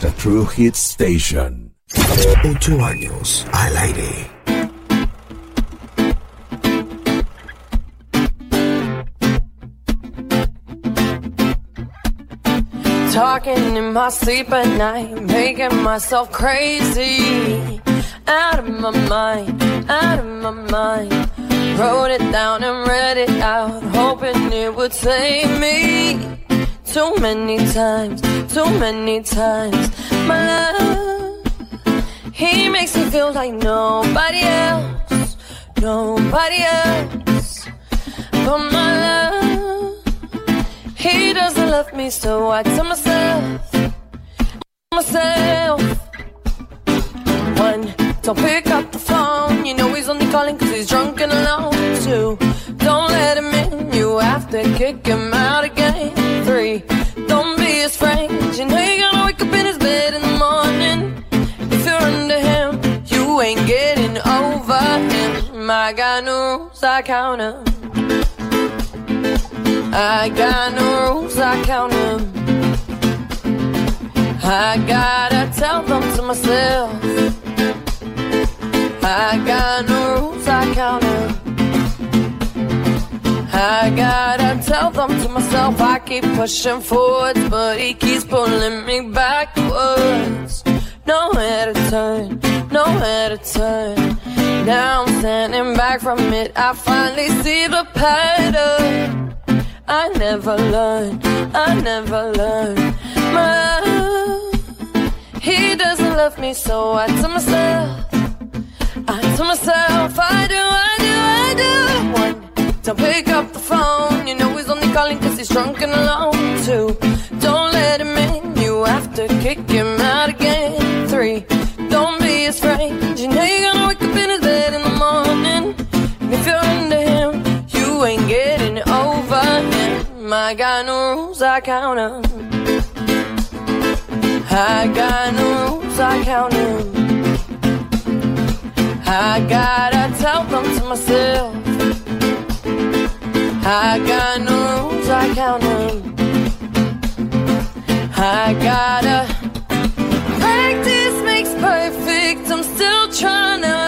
The True Hit Station. Ocho años al aire. Talking in my sleep at night, making myself crazy. Out of my mind, out of my mind. Wrote it down and read it out, hoping it would save me. Too many times, too many times. My love, he makes me feel like nobody else, nobody else. But my love, he doesn't love me, so I tell myself, myself. One, don't pick up the phone. Ain't getting over him. I got no rules, I count 'em. I got no rules, I count 'em. I gotta tell them to myself. I got no rules, I count 'em. I gotta tell them to myself. I keep pushing forwards, but he keeps pulling me backwards. Nowhere to turn, nowhere to turn. Now I'm standing back from it. I finally see the pattern. I never learned, I never learned. My he doesn't love me, so I tell myself, I tell myself, I do, I do, I do. One, don't pick up the phone. You know he's only calling cause he's drunk and alone. I got no rules, I count 'em. I got no rules, I count 'em. I gotta tell them to myself. I got no rules, I count 'em. I gotta practice makes perfect. I'm still trying to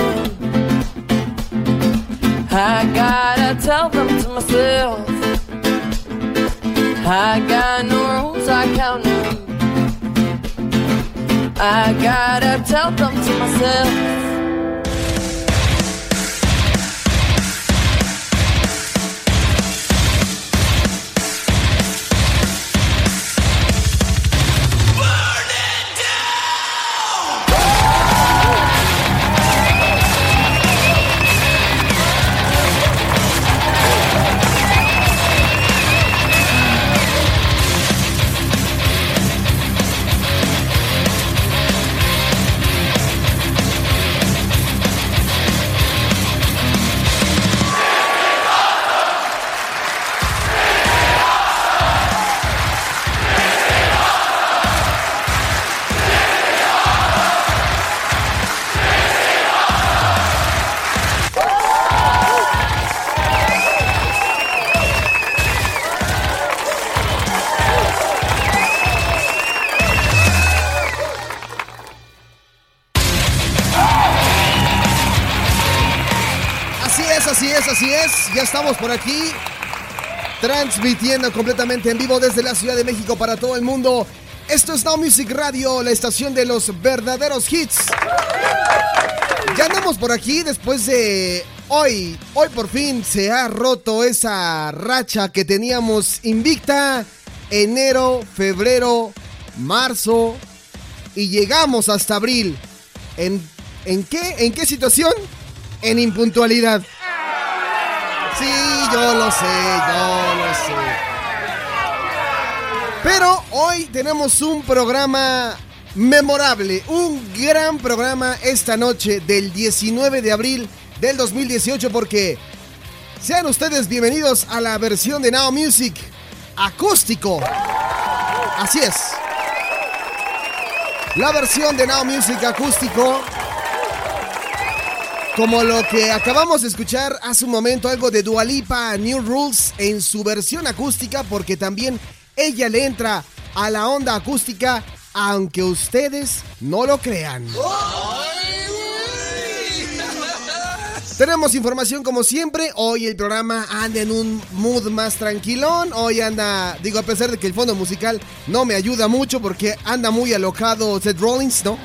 I gotta tell them to myself. I got no rules, I count 'em. I gotta tell them to myself. Es, así es, así es. Ya estamos por aquí. Transmitiendo completamente en vivo desde la Ciudad de México para todo el mundo. Esto es Now Music Radio, la estación de los verdaderos hits. Ya andamos por aquí después de hoy. Hoy por fin se ha roto esa racha que teníamos invicta. Enero, febrero, marzo. Y llegamos hasta abril. ¿En, qué? ¿En qué situación? En impuntualidad. Sí, yo lo sé, yo lo sé. Pero hoy tenemos un programa memorable, un gran programa esta noche del 19 de abril del 2018 porque sean ustedes bienvenidos a la versión de Now Music acústico. Así es. La versión de Now Music acústico como lo que acabamos de escuchar hace un momento, algo de Dualipa New Rules en su versión acústica, porque también ella le entra a la onda acústica, aunque ustedes no lo crean. Tenemos información como siempre. Hoy el programa anda en un mood más tranquilón. Hoy anda, digo, a pesar de que el fondo musical no me ayuda mucho porque anda muy alocado Seth Rollins, ¿no?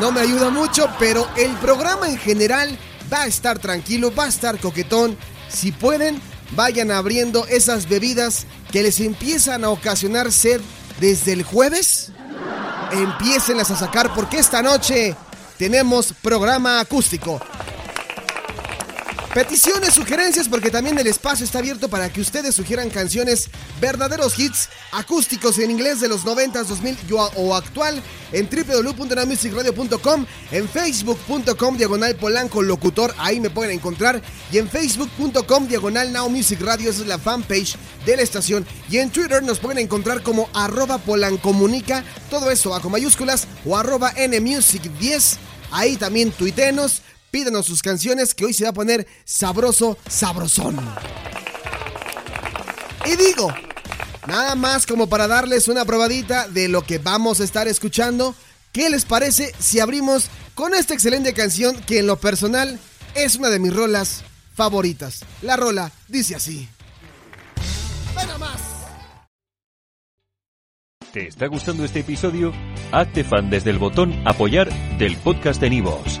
No me ayuda mucho, pero el programa en general va a estar tranquilo, va a estar coquetón. Si pueden, vayan abriendo esas bebidas que les empiezan a ocasionar sed desde el jueves. Empiecen a sacar porque esta noche tenemos programa acústico. Peticiones, sugerencias, porque también el espacio está abierto para que ustedes sugieran canciones, verdaderos hits acústicos en inglés de los 90s, 2000 o actual en www.namusicradio.com, en facebook.com diagonal polanco locutor, ahí me pueden encontrar, y en facebook.com diagonal now music radio, esa es la fanpage de la estación, y en Twitter nos pueden encontrar como arroba polancomunica, todo eso bajo mayúsculas, o arroba nmusic10, ahí también tuitenos Pídanos sus canciones que hoy se va a poner sabroso, sabrosón. Y digo, nada más como para darles una probadita de lo que vamos a estar escuchando. ¿Qué les parece si abrimos con esta excelente canción que en lo personal es una de mis rolas favoritas? La rola dice así. Venga más. ¿Te está gustando este episodio? Hazte fan desde el botón apoyar del podcast de Nivos.